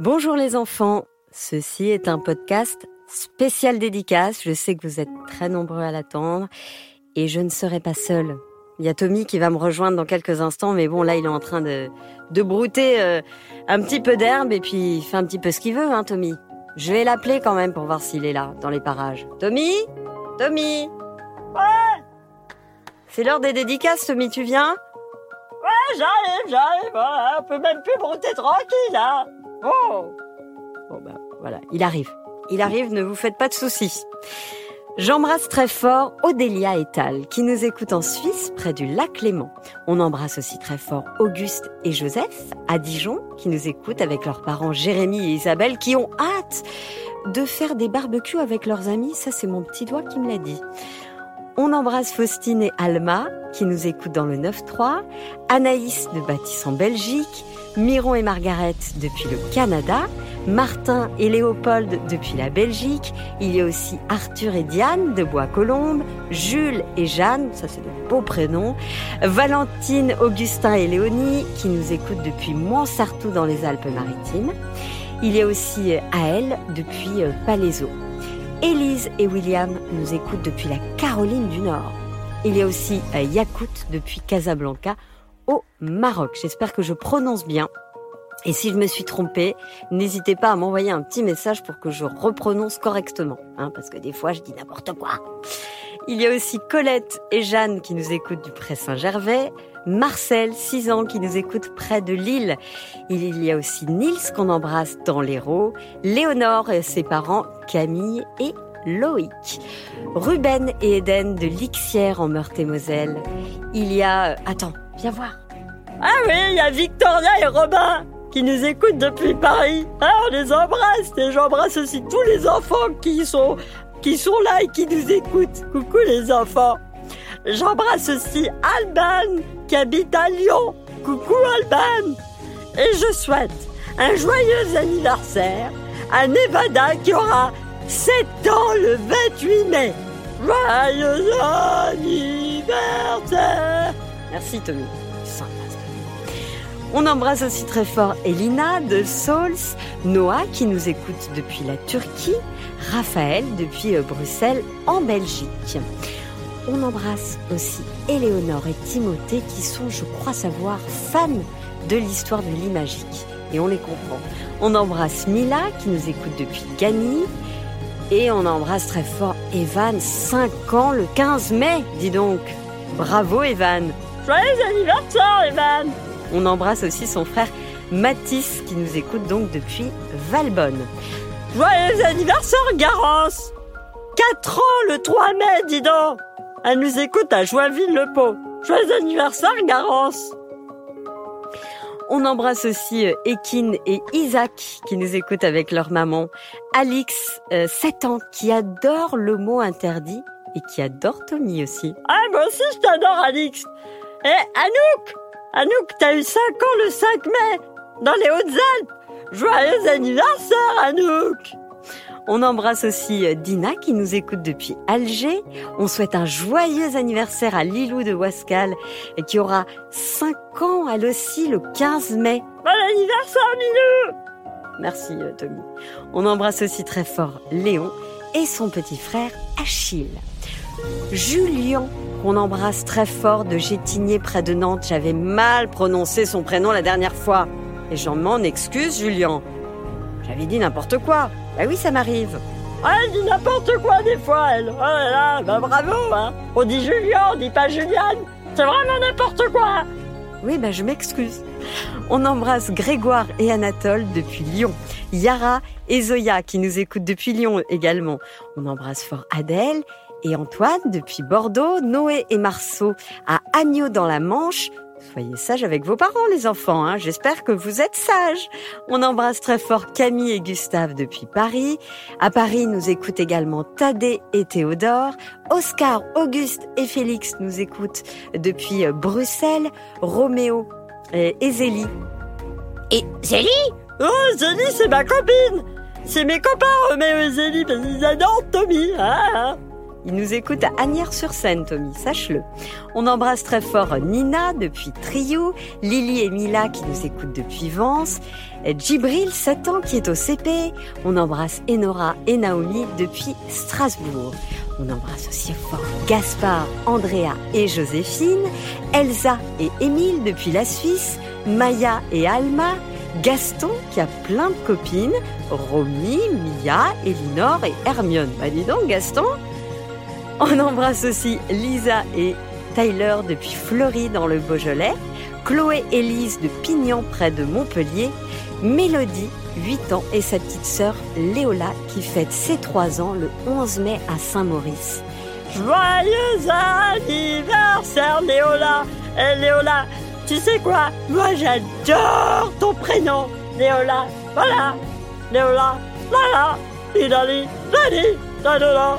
Bonjour les enfants, ceci est un podcast spécial dédicace. Je sais que vous êtes très nombreux à l'attendre et je ne serai pas seule. Il y a Tommy qui va me rejoindre dans quelques instants, mais bon là il est en train de, de brouter euh, un petit peu d'herbe et puis il fait un petit peu ce qu'il veut, hein Tommy. Je vais l'appeler quand même pour voir s'il est là, dans les parages. Tommy? Tommy? Ouais C'est l'heure des dédicaces, Tommy, tu viens? Ouais, j'arrive, j'arrive, voilà, on peut même plus brouter tranquille, hein Oh Bon bah voilà, il arrive. Il arrive, ne vous faites pas de soucis. J'embrasse très fort Odélia et Tal, qui nous écoutent en Suisse, près du lac Léman. On embrasse aussi très fort Auguste et Joseph, à Dijon, qui nous écoutent avec leurs parents Jérémy et Isabelle, qui ont hâte de faire des barbecues avec leurs amis. Ça, c'est mon petit doigt qui me l'a dit. On embrasse Faustine et Alma, qui nous écoutent dans le 9-3, Anaïs de Bâtisse en Belgique, Miron et Margaret depuis le Canada, Martin et Léopold depuis la Belgique, il y a aussi Arthur et Diane de Bois-Colombes, Jules et Jeanne, ça c'est de beaux prénoms, Valentine, Augustin et Léonie qui nous écoutent depuis Montsartou dans les Alpes-Maritimes. Il y a aussi Aël depuis euh, Palaiso. Élise et William nous écoutent depuis la Caroline du Nord. Il y a aussi euh, Yakout depuis Casablanca au Maroc. J'espère que je prononce bien. Et si je me suis trompée, n'hésitez pas à m'envoyer un petit message pour que je reprononce correctement, hein, parce que des fois je dis n'importe quoi. Il y a aussi Colette et Jeanne qui nous écoutent du Pré Saint-Gervais, Marcel, 6 ans, qui nous écoute près de Lille. Il y a aussi Nils qu'on embrasse dans l'Hérault, Léonore et ses parents Camille et Loïc. Ruben et Eden de Lixière en Meurthe-et-Moselle. Il y a... Attends, viens voir. Ah oui, il y a Victoria et Robin qui nous écoutent depuis Paris. Ah, on les embrasse et j'embrasse aussi tous les enfants qui sont, qui sont là et qui nous écoutent. Coucou les enfants. J'embrasse aussi Alban qui habite à Lyon. Coucou Alban. Et je souhaite un joyeux anniversaire à Nevada qui aura 7 ans le 28 mai. Joyeux anniversaire Merci Tommy. On embrasse aussi très fort Elina de Souls, Noah qui nous écoute depuis la Turquie, Raphaël depuis euh, Bruxelles en Belgique. On embrasse aussi Éléonore et Timothée qui sont, je crois savoir, fans de l'histoire de l'imagique. Et on les comprend. On embrasse Mila qui nous écoute depuis Gagny. Et on embrasse très fort Evan, 5 ans le 15 mai, dis donc. Bravo Evan. Joyeux anniversaire Evan on embrasse aussi son frère Mathis qui nous écoute donc depuis Valbonne. Joyeux anniversaire Garance 4 ans le 3 mai, dis donc Elle nous écoute à Joinville-le-Pont. Joyeux anniversaire Garance on embrasse aussi euh, Ekin et Isaac qui nous écoutent avec leur maman. Alix, 7 euh, ans, qui adore le mot interdit et qui adore Tommy aussi. Ah, moi aussi je t'adore Alix. Et Anouk, Anouk, t'as eu 5 ans le 5 mai, dans les Hautes-Alpes. Joyeux anniversaire, Anouk on embrasse aussi euh, Dina qui nous écoute depuis Alger. On souhaite un joyeux anniversaire à Lilou de Wascal et qui aura 5 ans elle aussi le 15 mai. Bon anniversaire Lilou Merci euh, Tommy. On embrasse aussi très fort Léon et son petit frère Achille. Julien qu'on embrasse très fort de Gétigné près de Nantes. J'avais mal prononcé son prénom la dernière fois. Et j'en m'en excuse, Julien. J'avais dit n'importe quoi. Bah oui, ça m'arrive. Ah, elle dit n'importe quoi des fois, elle. Oh là là, bah bravo, hein. On dit Julien, on dit pas Juliane. C'est vraiment n'importe quoi. Oui, bah je m'excuse. On embrasse Grégoire et Anatole depuis Lyon. Yara et Zoya qui nous écoutent depuis Lyon également. On embrasse fort Adèle et Antoine depuis Bordeaux, Noé et Marceau à Agneau dans la Manche. Soyez sages avec vos parents, les enfants. Hein. J'espère que vous êtes sages. On embrasse très fort Camille et Gustave depuis Paris. À Paris, nous écoutent également Thaddée et Théodore. Oscar, Auguste et Félix nous écoutent depuis Bruxelles. Roméo et Zélie. Et Zélie? Oh, Zélie, c'est ma copine C'est mes copains, Roméo et Zélie, parce qu'ils adorent Tommy. Hein, hein. Il nous écoute à Agnières-sur-Seine, Tommy, sache-le. On embrasse très fort Nina depuis Triou, Lily et Mila qui nous écoutent depuis Vence, Djibril, 7 ans, qui est au CP. On embrasse Enora et Naomi depuis Strasbourg. On embrasse aussi fort Gaspard, Andrea et Joséphine, Elsa et Émile depuis la Suisse, Maya et Alma, Gaston qui a plein de copines, Romy, Mia, Elinor et Hermione. Bah dis donc Gaston On embrasse aussi Lisa et Tyler depuis Fleury dans le Beaujolais, Chloé et Lise de Pignan près de Montpellier, Mélodie, 8 ans, et sa petite sœur Léola qui fête ses 3 ans le 11 mai à Saint-Maurice. Joyeux anniversaire Léola. Et Léola, tu sais quoi? Moi j'adore ton prénom. Léola, voilà. Léola, voilà. Idali, Dali, Dadala,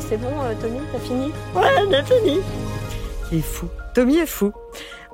C'est bon, euh, Tommy, t'as fini Ouais, j'ai fini Il est fou. Tommy est fou.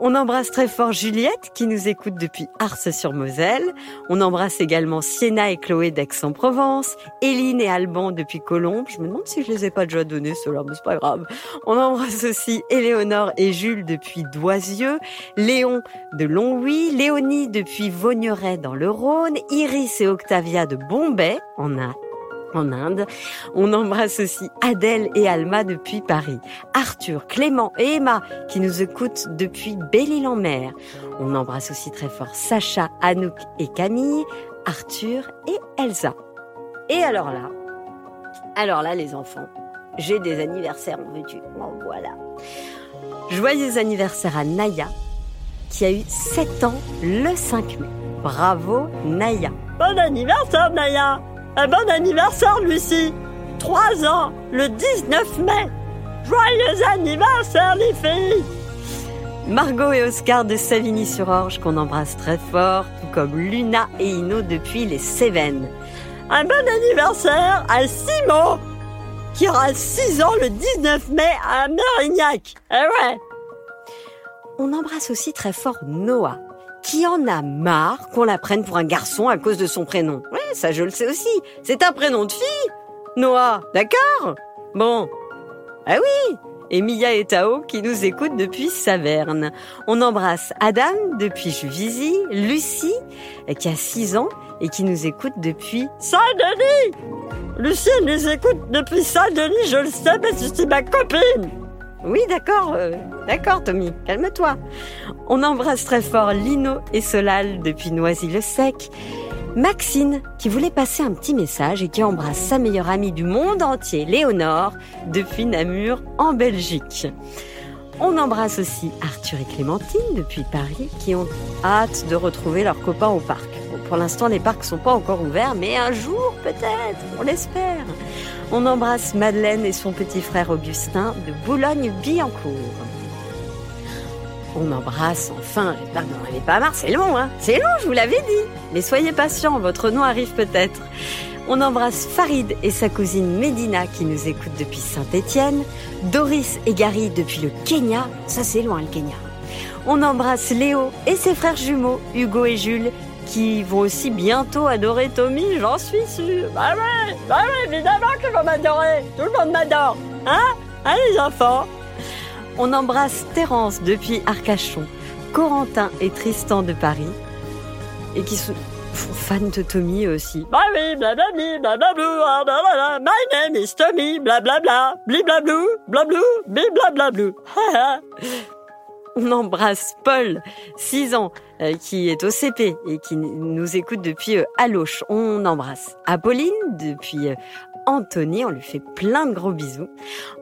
On embrasse très fort Juliette qui nous écoute depuis Ars-sur-Moselle. On embrasse également Sienna et Chloé d'Aix-en-Provence, Éline et Alban depuis Colombes. Je me demande si je les ai pas déjà donnés ceux-là, mais c'est pas grave. On embrasse aussi Éléonore et Jules depuis Doisieux, Léon de Longwy, Léonie depuis Vaugneray dans le Rhône, Iris et Octavia de Bombay en a en Inde. On embrasse aussi Adèle et Alma depuis Paris, Arthur, Clément et Emma qui nous écoutent depuis Belle-Île-en-Mer. On embrasse aussi très fort Sacha, Anouk et Camille, Arthur et Elsa. Et alors là, alors là les enfants, j'ai des anniversaires en veux-tu? En voilà. Joyeux anniversaire à Naya qui a eu 7 ans le 5 mai. Bravo Naya. Bon anniversaire Naya un bon anniversaire, Lucie. 3 ans, le 19 mai. Joyeux anniversaire, les filles. Margot et Oscar de Savigny-sur-Orge, qu'on embrasse très fort, tout comme Luna et Ino depuis les Cévennes. Un bon anniversaire à Simon, qui aura 6 ans le 19 mai à Mérignac. Eh ouais. On embrasse aussi très fort Noah, qui en a marre qu'on la prenne pour un garçon à cause de son prénom? Oui, ça je le sais aussi. C'est un prénom de fille. Noah, d'accord? Bon. Ah oui et Mia et Tao qui nous écoutent depuis Saverne. On embrasse Adam depuis Juvisy, Lucie qui a 6 ans et qui nous écoute depuis Saint-Denis Lucie nous écoute depuis Saint-Denis, je le sais parce que c'est ma copine oui, d'accord, euh, d'accord, Tommy, calme-toi. On embrasse très fort Lino et Solal depuis Noisy-le-Sec. Maxine, qui voulait passer un petit message et qui embrasse sa meilleure amie du monde entier, Léonore, depuis Namur, en Belgique. On embrasse aussi Arthur et Clémentine depuis Paris, qui ont hâte de retrouver leurs copains au parc. pour l'instant, les parcs sont pas encore ouverts, mais un jour, peut-être, on l'espère. On embrasse Madeleine et son petit frère Augustin de Boulogne-Billancourt. On embrasse enfin, j'espère que n'en pas marre, c'est long, hein C'est long, je vous l'avais dit. Mais soyez patients, votre nom arrive peut-être. On embrasse Farid et sa cousine Medina qui nous écoutent depuis Saint-Étienne, Doris et Gary depuis le Kenya, ça c'est loin le Kenya. On embrasse Léo et ses frères jumeaux, Hugo et Jules, qui vont aussi bientôt adorer Tommy, j'en suis sûre. Bah ouais, bah ouais, évidemment qu'ils vont m'adorer. Tout le monde m'adore. Hein? Hein les enfants On embrasse Terence depuis Arcachon, Corentin et Tristan de Paris, et qui sont fans de Tommy aussi. Bah oui, blablabli, blablablu, blablabla, my name is Tommy, blablabla, bliblablou, blablou, bliblablablu. On embrasse Paul, 6 ans, euh, qui est au CP et qui nous écoute depuis euh, Aloche. On embrasse Apolline depuis euh, Anthony, on lui fait plein de gros bisous.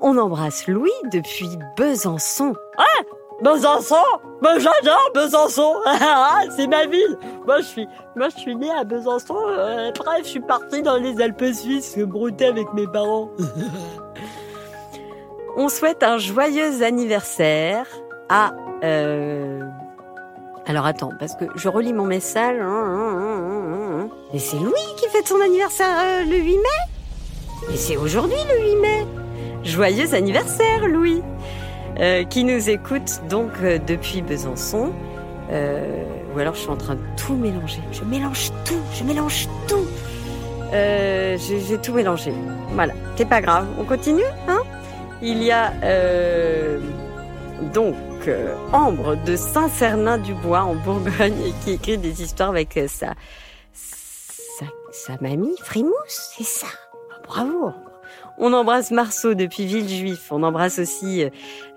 On embrasse Louis depuis Besançon. Ah Besançon? Ben, J'adore Besançon ah, C'est ma ville Moi je suis moi je suis né à Besançon, après je suis parti dans les Alpes suisses brouter avec mes parents. on souhaite un joyeux anniversaire à euh, alors attends, parce que je relis mon message. Hein, hein, hein, Et c'est Louis qui fête son anniversaire euh, le 8 mai? Et c'est aujourd'hui le 8 mai Joyeux anniversaire Louis euh, Qui nous écoute donc euh, depuis Besançon. ou alors je suis en train de tout mélanger. Je mélange tout, je mélange tout. Euh, j'ai tout mélangé. Voilà, c'est pas grave. On continue, hein? Il y a euh, donc euh, Ambre de Saint-Cernin-du-Bois en Bourgogne qui écrit des histoires avec sa, sa, sa mamie Frimousse, c'est ça? Bravo. On embrasse Marceau depuis Villejuif. On embrasse aussi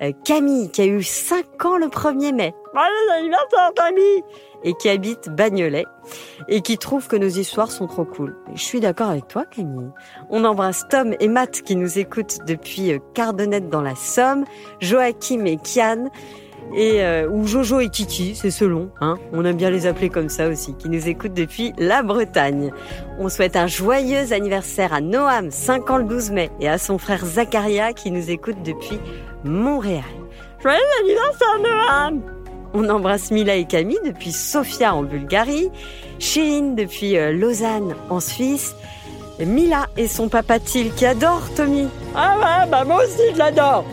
euh, Camille qui a eu 5 ans le 1er mai. Camille Et qui habite Bagnolet et qui trouve que nos histoires sont trop cool. Je suis d'accord avec toi Camille. On embrasse Tom et Matt qui nous écoutent depuis euh, Cardonnette dans la Somme, Joachim et Kian et euh, ou Jojo et Kiki, c'est selon, hein. On aime bien les appeler comme ça aussi, qui nous écoutent depuis la Bretagne. On souhaite un joyeux anniversaire à Noam, 5 ans le 12 mai, et à son frère Zacharia qui nous écoute depuis Montréal. Joyeux anniversaire Noam on embrasse Mila et Camille depuis Sofia en Bulgarie, Chirine depuis euh, Lausanne en Suisse, Mila et son papa Til qui adore Tommy. Ah ouais, bah moi aussi je l'adore.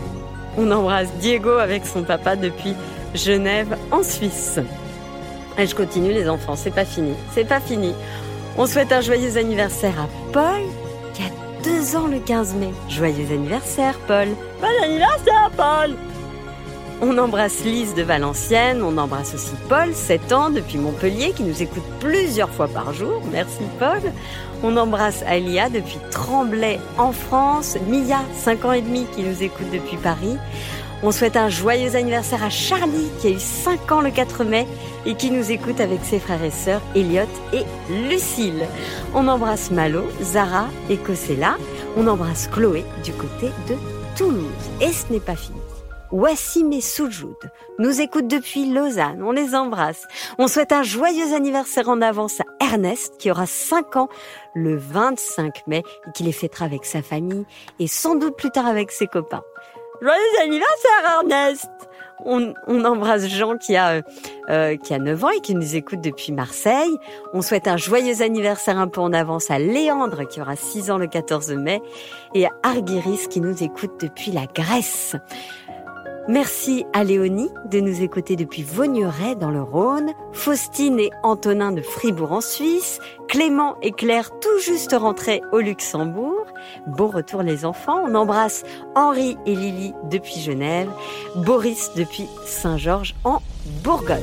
On embrasse Diego avec son papa depuis Genève en Suisse. Et je continue les enfants, c'est pas fini, c'est pas fini. On souhaite un joyeux anniversaire à Paul qui a deux ans le 15 mai. Joyeux anniversaire Paul. Bon anniversaire Paul. On embrasse Lise de Valenciennes, on embrasse aussi Paul, 7 ans, depuis Montpellier, qui nous écoute plusieurs fois par jour. Merci Paul. On embrasse Alia depuis Tremblay en France, Mia, 5 ans et demi, qui nous écoute depuis Paris. On souhaite un joyeux anniversaire à Charlie, qui a eu 5 ans le 4 mai et qui nous écoute avec ses frères et sœurs Elliot et Lucille. On embrasse Malo, Zara et Cosella. On embrasse Chloé du côté de Toulouse. Et ce n'est pas fini. Wassim et Soujoud nous écoutent depuis Lausanne. On les embrasse. On souhaite un joyeux anniversaire en avance à Ernest qui aura 5 ans le 25 mai et qui les fêtera avec sa famille et sans doute plus tard avec ses copains. Joyeux anniversaire Ernest on, embrasse Jean qui a euh, qui a 9 ans et qui nous écoute depuis Marseille. On souhaite un joyeux anniversaire un peu en avance à Léandre qui aura 6 ans le 14 mai et à Argyris qui nous écoute depuis la Grèce. Merci à Léonie de nous écouter depuis Vaugneray dans le Rhône, Faustine et Antonin de Fribourg en Suisse, Clément et Claire tout juste rentrés au Luxembourg. Bon retour les enfants. On embrasse Henri et Lily depuis Genève, Boris depuis Saint-Georges en Bourgogne.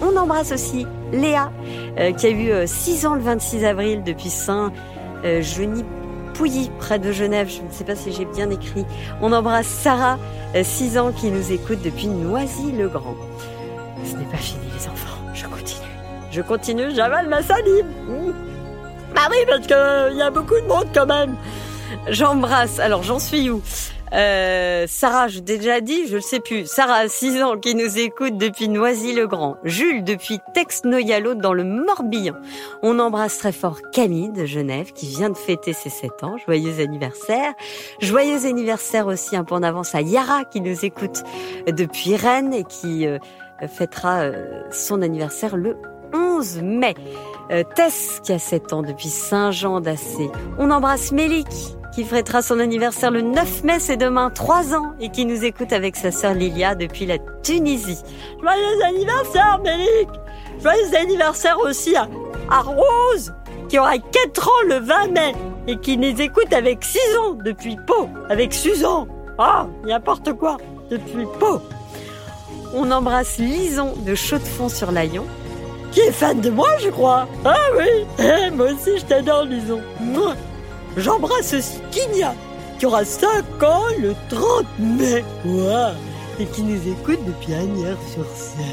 On embrasse aussi Léa euh, qui a eu 6 euh, ans le 26 avril depuis Saint-Genis Pouilly, près de Genève. Je ne sais pas si j'ai bien écrit. On embrasse Sarah, 6 euh, ans, qui nous écoute depuis Noisy-le-Grand. Ce n'est pas fini, les enfants. Je continue. Je continue, j'avale ma salive. Bah oui, parce qu'il euh, y a beaucoup de monde quand même. J'embrasse. Alors, j'en suis où? Euh, Sarah, je t'ai déjà dit, je le sais plus. Sarah, 6 ans, qui nous écoute depuis Noisy-le-Grand. Jules, depuis Tex-Noyalo, dans le Morbihan. On embrasse très fort Camille de Genève, qui vient de fêter ses 7 ans. Joyeux anniversaire. Joyeux anniversaire aussi, un peu en avance, à Yara, qui nous écoute depuis Rennes et qui euh, fêtera euh, son anniversaire le 11 mai. Euh, Tess, qui a 7 ans depuis Saint-Jean d'Assé. On embrasse Mélik, qui fêtera son anniversaire le 9 mai, c'est demain, 3 ans, et qui nous écoute avec sa sœur Lilia depuis la Tunisie. Joyeux anniversaire, Mélik Joyeux anniversaire aussi à, Rose, qui aura 4 ans le 20 mai, et qui nous écoute avec 6 ans depuis Pau, avec Suzanne. Ah, n'importe quoi, depuis Pau. On embrasse Lison de Chaux-de-Fonds sur Layon, qui est fan de moi, je crois. Ah oui, moi aussi je t'adore, Lison. J'embrasse aussi Kinya, qui aura 5 ans le 30 mai. Et qui nous écoute depuis Agnières-sur-Seine.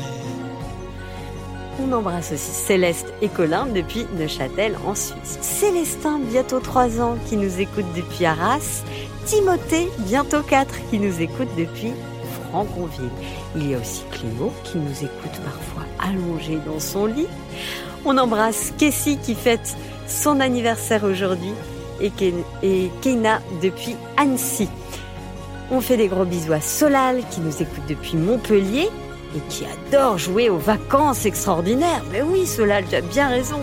On embrasse aussi Céleste et Colin depuis Neuchâtel en Suisse. Célestin, bientôt 3 ans, qui nous écoute depuis Arras. Timothée, bientôt 4, qui nous écoute depuis Franconville. Il y a aussi Cléo, qui nous écoute parfois allongé dans son lit. On embrasse Kessie, qui fête son anniversaire aujourd'hui et Keina depuis Annecy. On fait des gros bisous à Solal qui nous écoute depuis Montpellier et qui adore jouer aux vacances extraordinaires. Mais oui, Solal, tu as bien raison.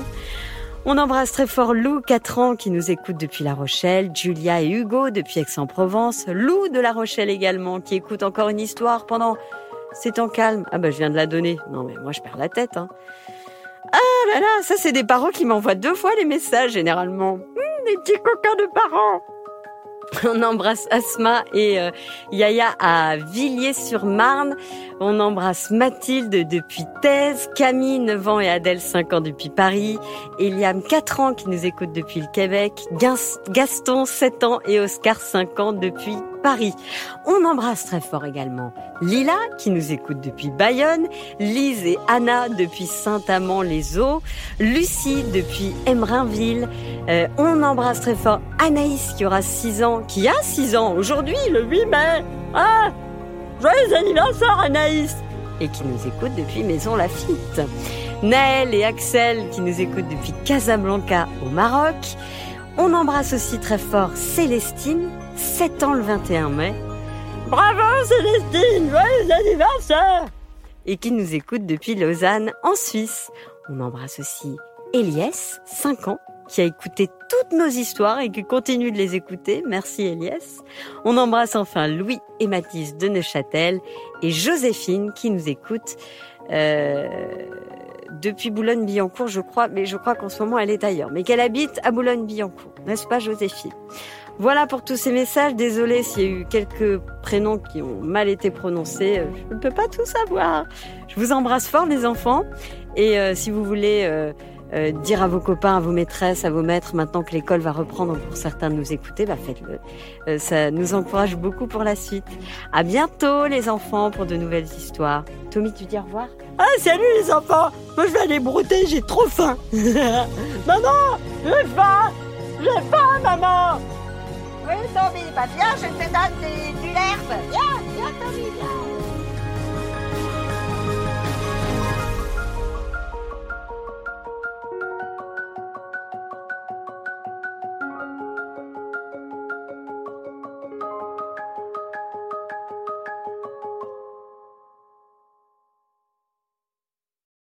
On embrasse très fort Lou, 4 ans, qui nous écoute depuis La Rochelle, Julia et Hugo depuis Aix-en-Provence, Lou de La Rochelle également, qui écoute encore une histoire pendant ces temps calmes. Ah bah je viens de la donner. Non mais moi je perds la tête. Hein. Ah là là, ça c'est des parents qui m'envoient deux fois les messages généralement. On embrasse Asma et euh, Yaya à Villiers-sur-Marne. On embrasse Mathilde depuis Thèse, Camille 9 ans et Adèle 5 ans depuis Paris, Eliam 4 ans qui nous écoute depuis le Québec, Gaston 7 ans et Oscar 5 ans depuis Paris. On embrasse très fort également Lila qui nous écoute depuis Bayonne, Lise et Anna depuis Saint-Amand-les-Eaux, Lucie depuis Emerinville. Euh, on embrasse très fort Anaïs qui aura 6 ans, qui a 6 ans aujourd'hui, le 8 mai. Ah Joyeux anniversaire Anaïs Et qui nous écoute depuis Maison Lafitte. Naël et Axel qui nous écoutent depuis Casablanca au Maroc. On embrasse aussi très fort Célestine 7 ans le 21 mai. Bravo Célestine, joyeux anniversaire Et qui nous écoute depuis Lausanne en Suisse. On embrasse aussi Elias, 5 ans, qui a écouté toutes nos histoires et qui continue de les écouter. Merci Elias. On embrasse enfin Louis et Mathis de Neuchâtel et Joséphine qui nous écoute euh, depuis Boulogne-Billancourt, je crois, mais je crois qu'en ce moment elle est ailleurs, mais qu'elle habite à Boulogne-Billancourt, n'est-ce pas Joséphine? Voilà pour tous ces messages. Désolée s'il y a eu quelques prénoms qui ont mal été prononcés. Euh, je ne peux pas tout savoir. Je vous embrasse fort les enfants. Et euh, si vous voulez euh, dire à vos copains, à vos maîtresses, à vos maîtres, maintenant que l'école va reprendre pour certains de nous écouter, bah faites-le. ça nous encourage beaucoup pour la suite. À bientôt les enfants pour de nouvelles histoires. Tommy, tu dis au revoir Ah salut les enfants Moi je vais aller brouter, j'ai trop faim Maman J'ai faim J'ai faim maman oui, Tommy, bah viens, je te donne du l'herbe. Viens, viens, Tommy, viens.